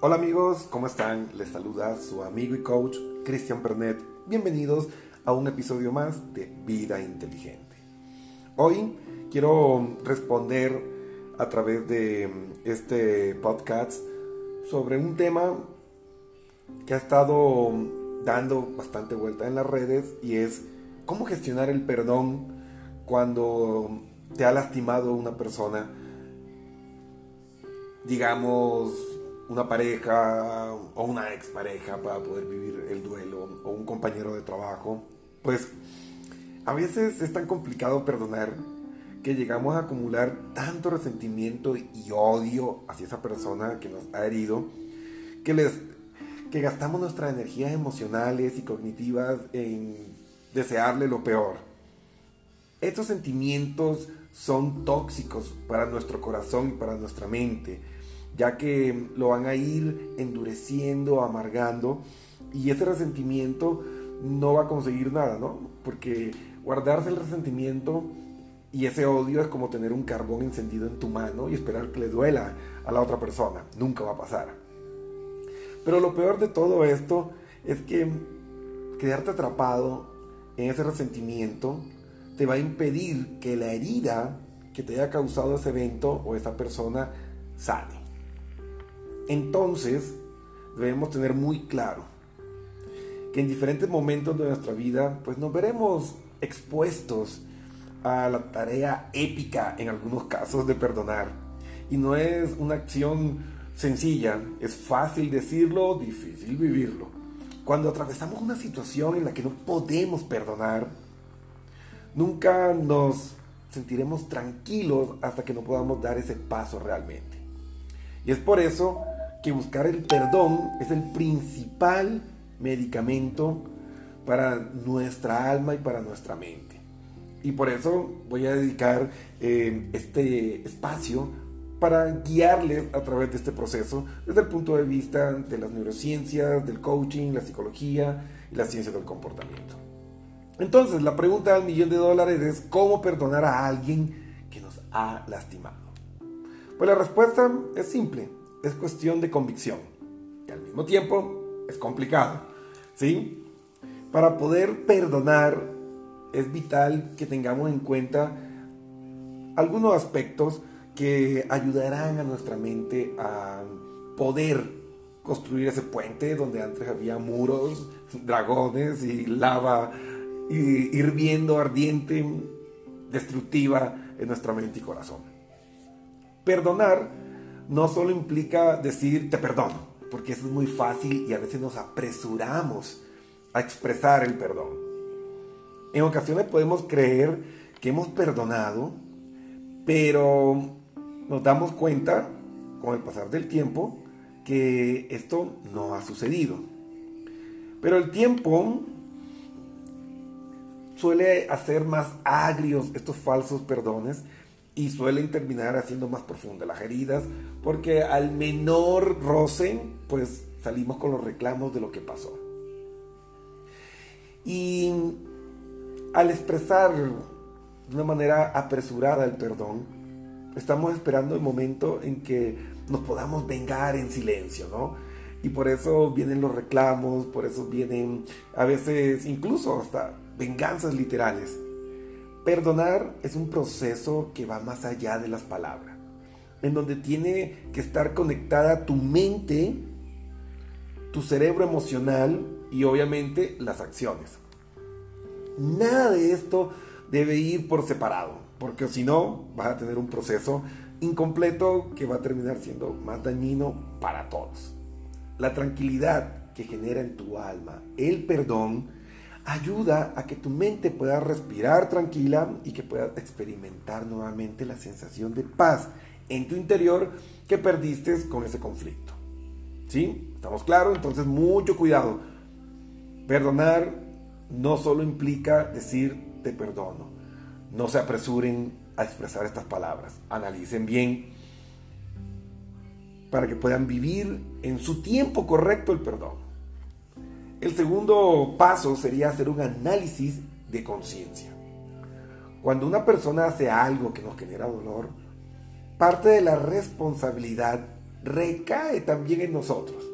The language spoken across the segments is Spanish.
Hola amigos, ¿cómo están? Les saluda su amigo y coach Cristian Pernet. Bienvenidos a un episodio más de Vida Inteligente. Hoy quiero responder a través de este podcast sobre un tema que ha estado dando bastante vuelta en las redes y es cómo gestionar el perdón cuando te ha lastimado una persona, digamos, una pareja o una expareja para poder vivir el duelo o un compañero de trabajo, pues a veces es tan complicado perdonar que llegamos a acumular tanto resentimiento y odio hacia esa persona que nos ha herido que les que gastamos nuestras energías emocionales y cognitivas en desearle lo peor. Estos sentimientos son tóxicos para nuestro corazón y para nuestra mente ya que lo van a ir endureciendo, amargando, y ese resentimiento no va a conseguir nada, ¿no? Porque guardarse el resentimiento y ese odio es como tener un carbón encendido en tu mano y esperar que le duela a la otra persona. Nunca va a pasar. Pero lo peor de todo esto es que quedarte atrapado en ese resentimiento te va a impedir que la herida que te haya causado ese evento o esa persona sane. Entonces, debemos tener muy claro que en diferentes momentos de nuestra vida, pues nos veremos expuestos a la tarea épica, en algunos casos, de perdonar. Y no es una acción sencilla, es fácil decirlo, difícil vivirlo. Cuando atravesamos una situación en la que no podemos perdonar, nunca nos sentiremos tranquilos hasta que no podamos dar ese paso realmente. Y es por eso que buscar el perdón es el principal medicamento para nuestra alma y para nuestra mente. Y por eso voy a dedicar eh, este espacio para guiarles a través de este proceso desde el punto de vista de las neurociencias, del coaching, la psicología y la ciencia del comportamiento. Entonces, la pregunta del millón de dólares es ¿cómo perdonar a alguien que nos ha lastimado? Pues la respuesta es simple es cuestión de convicción, que al mismo tiempo es complicado. ¿sí? Para poder perdonar es vital que tengamos en cuenta algunos aspectos que ayudarán a nuestra mente a poder construir ese puente donde antes había muros, dragones y lava hirviendo, ardiente, destructiva en nuestra mente y corazón. Perdonar no solo implica decir te perdono, porque eso es muy fácil y a veces nos apresuramos a expresar el perdón. En ocasiones podemos creer que hemos perdonado, pero nos damos cuenta con el pasar del tiempo que esto no ha sucedido. Pero el tiempo suele hacer más agrios estos falsos perdones y suelen terminar haciendo más profundas las heridas porque al menor roce pues salimos con los reclamos de lo que pasó. Y al expresar de una manera apresurada el perdón, estamos esperando el momento en que nos podamos vengar en silencio, ¿no? Y por eso vienen los reclamos, por eso vienen a veces incluso hasta venganzas literales. Perdonar es un proceso que va más allá de las palabras, en donde tiene que estar conectada tu mente, tu cerebro emocional y obviamente las acciones. Nada de esto debe ir por separado, porque si no vas a tener un proceso incompleto que va a terminar siendo más dañino para todos. La tranquilidad que genera en tu alma el perdón ayuda a que tu mente pueda respirar tranquila y que pueda experimentar nuevamente la sensación de paz en tu interior que perdiste con ese conflicto. ¿Sí? ¿Estamos claros? Entonces mucho cuidado. Perdonar no solo implica decir te perdono. No se apresuren a expresar estas palabras. Analicen bien para que puedan vivir en su tiempo correcto el perdón. El segundo paso sería hacer un análisis de conciencia. Cuando una persona hace algo que nos genera dolor, parte de la responsabilidad recae también en nosotros.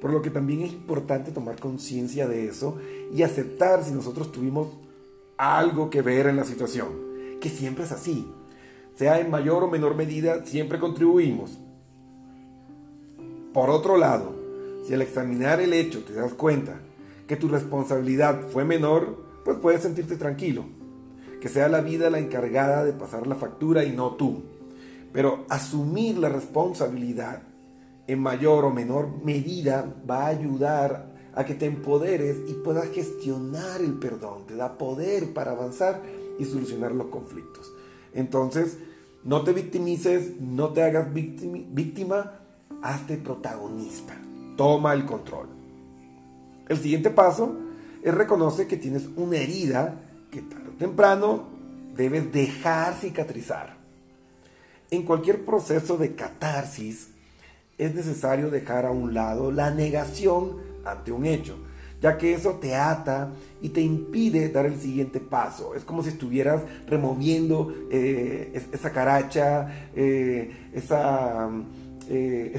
Por lo que también es importante tomar conciencia de eso y aceptar si nosotros tuvimos algo que ver en la situación, que siempre es así. Sea en mayor o menor medida, siempre contribuimos. Por otro lado, si al examinar el hecho te das cuenta que tu responsabilidad fue menor, pues puedes sentirte tranquilo. Que sea la vida la encargada de pasar la factura y no tú. Pero asumir la responsabilidad en mayor o menor medida va a ayudar a que te empoderes y puedas gestionar el perdón. Te da poder para avanzar y solucionar los conflictos. Entonces, no te victimices, no te hagas víctima, hazte protagonista. Toma el control. El siguiente paso es reconocer que tienes una herida que tarde o temprano debes dejar cicatrizar. En cualquier proceso de catarsis es necesario dejar a un lado la negación ante un hecho, ya que eso te ata y te impide dar el siguiente paso. Es como si estuvieras removiendo eh, esa caracha, eh, esa, eh,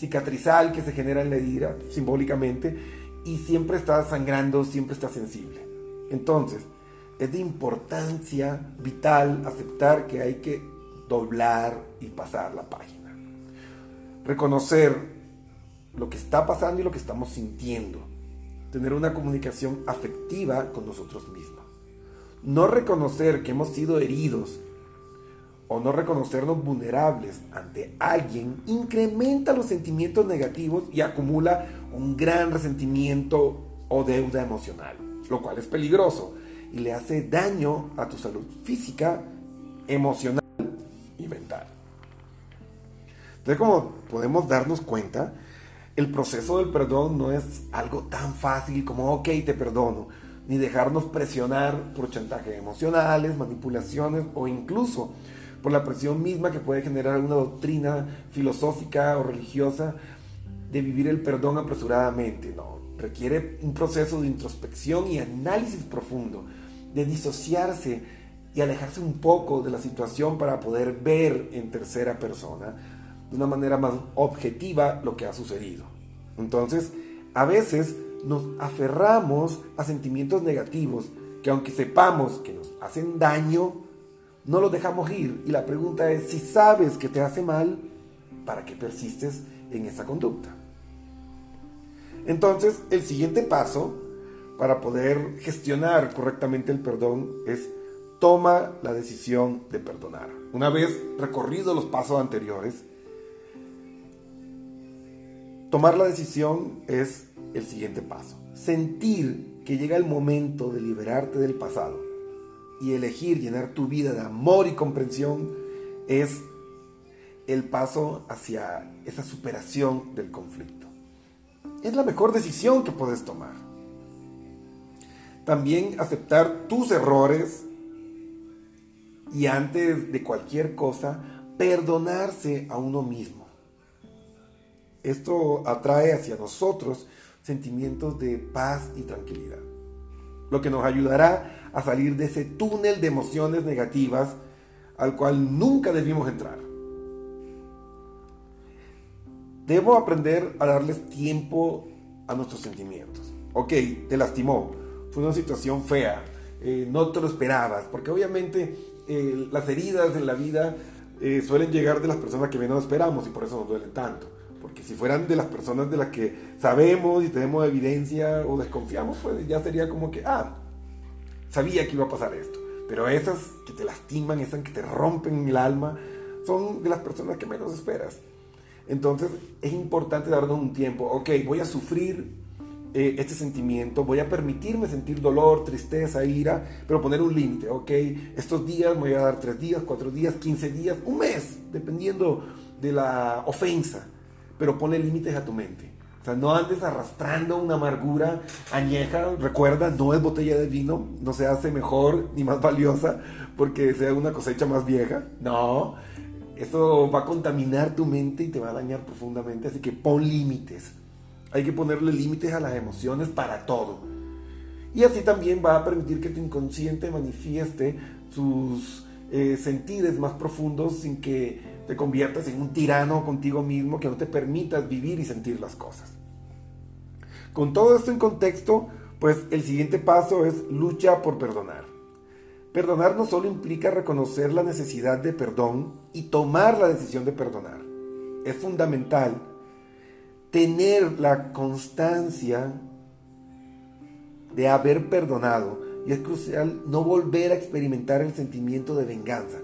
cicatrizal que se genera en la herida simbólicamente y siempre está sangrando, siempre está sensible. Entonces, es de importancia vital aceptar que hay que doblar y pasar la página. Reconocer lo que está pasando y lo que estamos sintiendo. Tener una comunicación afectiva con nosotros mismos. No reconocer que hemos sido heridos o no reconocernos vulnerables ante alguien incrementa los sentimientos negativos y acumula un gran resentimiento o deuda emocional, lo cual es peligroso y le hace daño a tu salud física, emocional y mental. Entonces, como podemos darnos cuenta, el proceso del perdón no es algo tan fácil como, ok, te perdono, ni dejarnos presionar por chantajes emocionales, manipulaciones o incluso por la presión misma que puede generar una doctrina filosófica o religiosa de vivir el perdón apresuradamente. No, requiere un proceso de introspección y análisis profundo, de disociarse y alejarse un poco de la situación para poder ver en tercera persona de una manera más objetiva lo que ha sucedido. Entonces, a veces nos aferramos a sentimientos negativos que aunque sepamos que nos hacen daño, no lo dejamos ir. Y la pregunta es, si sabes que te hace mal, ¿para qué persistes en esa conducta? Entonces, el siguiente paso para poder gestionar correctamente el perdón es toma la decisión de perdonar. Una vez recorrido los pasos anteriores, tomar la decisión es el siguiente paso. Sentir que llega el momento de liberarte del pasado y elegir llenar tu vida de amor y comprensión es el paso hacia esa superación del conflicto. Es la mejor decisión que puedes tomar. También aceptar tus errores y antes de cualquier cosa, perdonarse a uno mismo. Esto atrae hacia nosotros sentimientos de paz y tranquilidad, lo que nos ayudará a salir de ese túnel de emociones negativas al cual nunca debimos entrar. Debo aprender a darles tiempo a nuestros sentimientos. Ok, te lastimó, fue una situación fea, eh, no te lo esperabas, porque obviamente eh, las heridas en la vida eh, suelen llegar de las personas que menos esperamos y por eso nos duelen tanto. Porque si fueran de las personas de las que sabemos y tenemos evidencia o desconfiamos, pues ya sería como que, ah, sabía que iba a pasar esto. Pero esas que te lastiman, esas que te rompen el alma, son de las personas que menos esperas. Entonces es importante darnos un tiempo. Ok, voy a sufrir eh, este sentimiento, voy a permitirme sentir dolor, tristeza, ira, pero poner un límite. Ok, estos días me voy a dar tres días, cuatro días, quince días, un mes, dependiendo de la ofensa. Pero pone límites a tu mente. O sea, no andes arrastrando una amargura añeja. Recuerda, no es botella de vino, no se hace mejor ni más valiosa porque sea una cosecha más vieja. No, eso va a contaminar tu mente y te va a dañar profundamente. Así que pon límites. Hay que ponerle límites a las emociones para todo. Y así también va a permitir que tu inconsciente manifieste sus eh, sentires más profundos sin que te conviertas en un tirano contigo mismo que no te permitas vivir y sentir las cosas. Con todo esto en contexto, pues el siguiente paso es lucha por perdonar. Perdonar no solo implica reconocer la necesidad de perdón y tomar la decisión de perdonar. Es fundamental tener la constancia de haber perdonado y es crucial no volver a experimentar el sentimiento de venganza,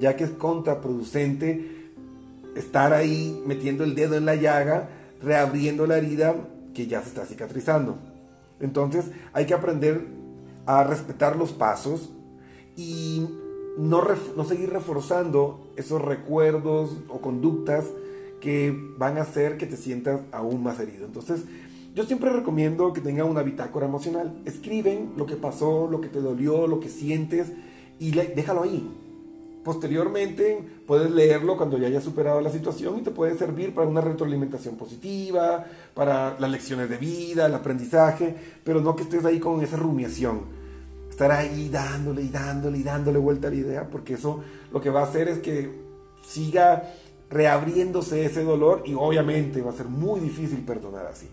ya que es contraproducente estar ahí metiendo el dedo en la llaga, reabriendo la herida que ya se está cicatrizando. Entonces hay que aprender a respetar los pasos y no, no seguir reforzando esos recuerdos o conductas que van a hacer que te sientas aún más herido. Entonces, yo siempre recomiendo que tengan una bitácora emocional. Escriben lo que pasó, lo que te dolió, lo que sientes y déjalo ahí. Posteriormente puedes leerlo cuando ya hayas superado la situación y te puede servir para una retroalimentación positiva, para las lecciones de vida, el aprendizaje, pero no que estés ahí con esa rumiación. Estar ahí dándole y dándole y dándole vuelta a la idea, porque eso lo que va a hacer es que siga reabriéndose ese dolor y obviamente va a ser muy difícil perdonar así.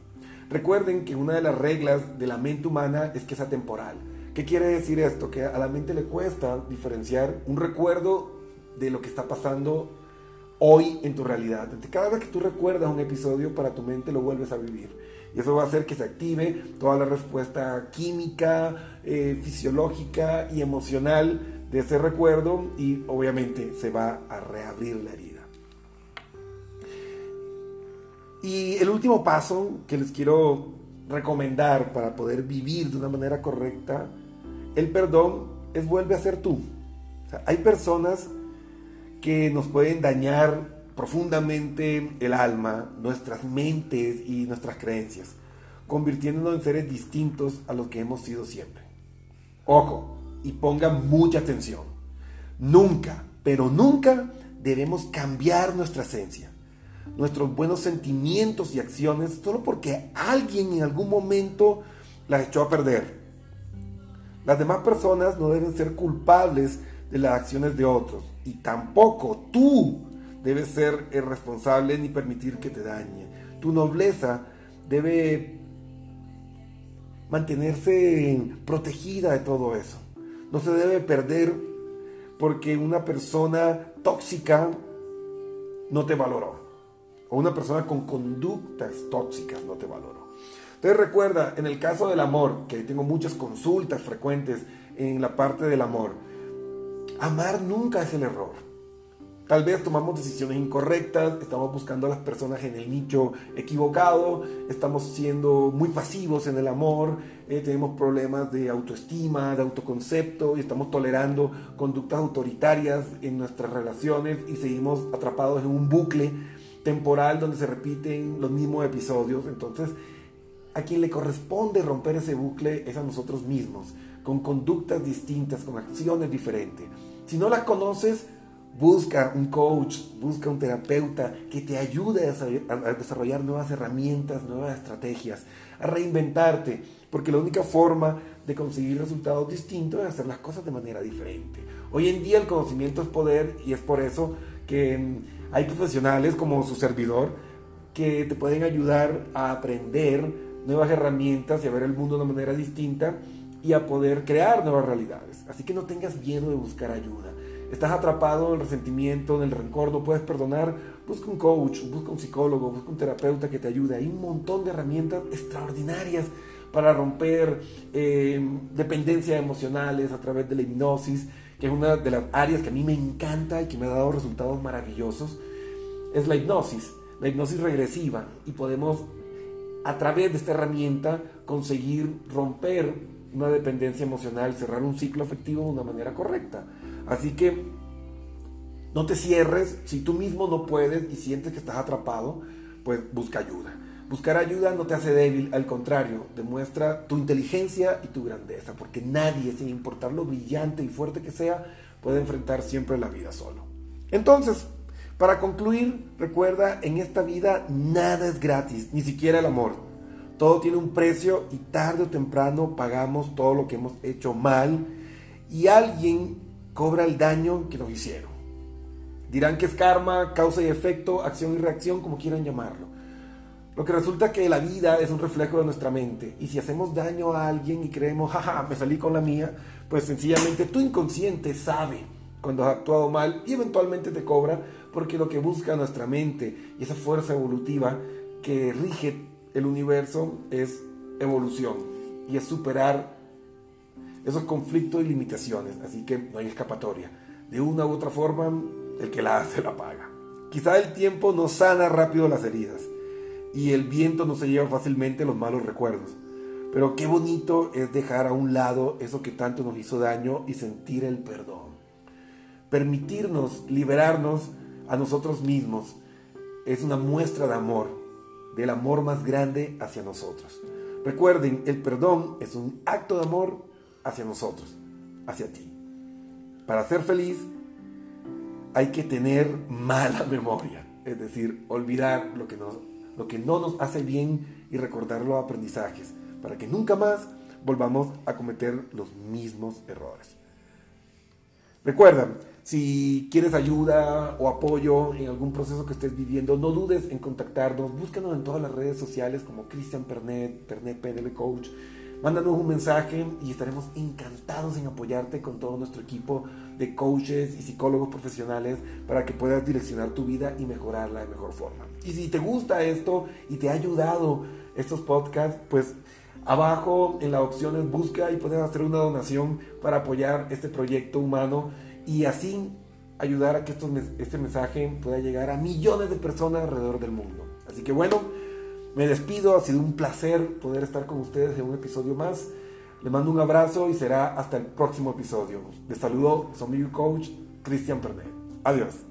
Recuerden que una de las reglas de la mente humana es que es atemporal. ¿Qué quiere decir esto? Que a la mente le cuesta diferenciar un recuerdo de lo que está pasando hoy en tu realidad. Cada vez que tú recuerdas un episodio, para tu mente lo vuelves a vivir. Y eso va a hacer que se active toda la respuesta química, eh, fisiológica y emocional de ese recuerdo y obviamente se va a reabrir la herida. Y el último paso que les quiero recomendar para poder vivir de una manera correcta el perdón es vuelve a ser tú. hay personas que nos pueden dañar profundamente el alma, nuestras mentes y nuestras creencias, convirtiéndonos en seres distintos a los que hemos sido siempre. Ojo, y pongan mucha atención. Nunca, pero nunca debemos cambiar nuestra esencia, nuestros buenos sentimientos y acciones solo porque alguien en algún momento las echó a perder las demás personas no deben ser culpables de las acciones de otros y tampoco tú debes ser el responsable ni permitir que te dañe. Tu nobleza debe mantenerse protegida de todo eso. No se debe perder porque una persona tóxica no te valoró. O una persona con conductas tóxicas no te valoró. Entonces recuerda, en el caso del amor, que tengo muchas consultas frecuentes en la parte del amor, amar nunca es el error. Tal vez tomamos decisiones incorrectas, estamos buscando a las personas en el nicho equivocado, estamos siendo muy pasivos en el amor, eh, tenemos problemas de autoestima, de autoconcepto y estamos tolerando conductas autoritarias en nuestras relaciones y seguimos atrapados en un bucle temporal donde se repiten los mismos episodios. Entonces, a quien le corresponde romper ese bucle es a nosotros mismos, con conductas distintas, con acciones diferentes. Si no las conoces, busca un coach, busca un terapeuta que te ayude a desarrollar nuevas herramientas, nuevas estrategias, a reinventarte, porque la única forma de conseguir resultados distintos es hacer las cosas de manera diferente. Hoy en día el conocimiento es poder y es por eso que mm, hay profesionales como su servidor que te pueden ayudar a aprender nuevas herramientas y a ver el mundo de una manera distinta y a poder crear nuevas realidades. Así que no tengas miedo de buscar ayuda. Estás atrapado en el resentimiento, en el rencor, no puedes perdonar, busca un coach, busca un psicólogo, busca un terapeuta que te ayude. Hay un montón de herramientas extraordinarias para romper eh, dependencias emocionales a través de la hipnosis, que es una de las áreas que a mí me encanta y que me ha dado resultados maravillosos. Es la hipnosis, la hipnosis regresiva y podemos a través de esta herramienta conseguir romper una dependencia emocional, cerrar un ciclo afectivo de una manera correcta. Así que no te cierres, si tú mismo no puedes y sientes que estás atrapado, pues busca ayuda. Buscar ayuda no te hace débil, al contrario, demuestra tu inteligencia y tu grandeza, porque nadie, sin importar lo brillante y fuerte que sea, puede enfrentar siempre la vida solo. Entonces, para concluir, recuerda, en esta vida nada es gratis, ni siquiera el amor. Todo tiene un precio y tarde o temprano pagamos todo lo que hemos hecho mal y alguien cobra el daño que nos hicieron. Dirán que es karma, causa y efecto, acción y reacción, como quieran llamarlo. Lo que resulta que la vida es un reflejo de nuestra mente. Y si hacemos daño a alguien y creemos, jaja, me salí con la mía, pues sencillamente tu inconsciente sabe cuando has actuado mal y eventualmente te cobra porque lo que busca nuestra mente y esa fuerza evolutiva que rige el universo es evolución y es superar esos conflictos y limitaciones. Así que no hay escapatoria. De una u otra forma, el que la hace la paga. Quizá el tiempo no sana rápido las heridas y el viento no se lleva fácilmente los malos recuerdos. Pero qué bonito es dejar a un lado eso que tanto nos hizo daño y sentir el perdón. Permitirnos liberarnos a nosotros mismos es una muestra de amor, del amor más grande hacia nosotros. Recuerden, el perdón es un acto de amor hacia nosotros, hacia ti. Para ser feliz hay que tener mala memoria, es decir, olvidar lo que, lo que no nos hace bien y recordar los aprendizajes, para que nunca más volvamos a cometer los mismos errores. Recuerda, si quieres ayuda o apoyo en algún proceso que estés viviendo, no dudes en contactarnos. Búscanos en todas las redes sociales como Cristian Pernet, Pernet PNL Coach. Mándanos un mensaje y estaremos encantados en apoyarte con todo nuestro equipo de coaches y psicólogos profesionales para que puedas direccionar tu vida y mejorarla de mejor forma. Y si te gusta esto y te ha ayudado estos podcasts, pues abajo en las opciones busca y puedes hacer una donación para apoyar este proyecto humano y así ayudar a que este mensaje pueda llegar a millones de personas alrededor del mundo. Así que bueno, me despido, ha sido un placer poder estar con ustedes en un episodio más. Le mando un abrazo y será hasta el próximo episodio. Les saludo su amigo coach Cristian Pernet. Adiós.